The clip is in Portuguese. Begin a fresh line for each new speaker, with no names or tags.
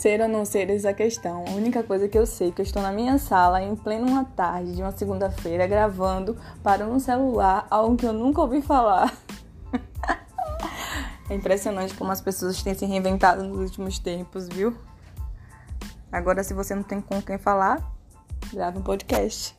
Ser ou não ser essa é questão. A única coisa que eu sei é que eu estou na minha sala em plena uma tarde de uma segunda-feira gravando para um celular algo que eu nunca ouvi falar. é impressionante como as pessoas têm se reinventado nos últimos tempos, viu? Agora, se você não tem com quem falar, grava um podcast.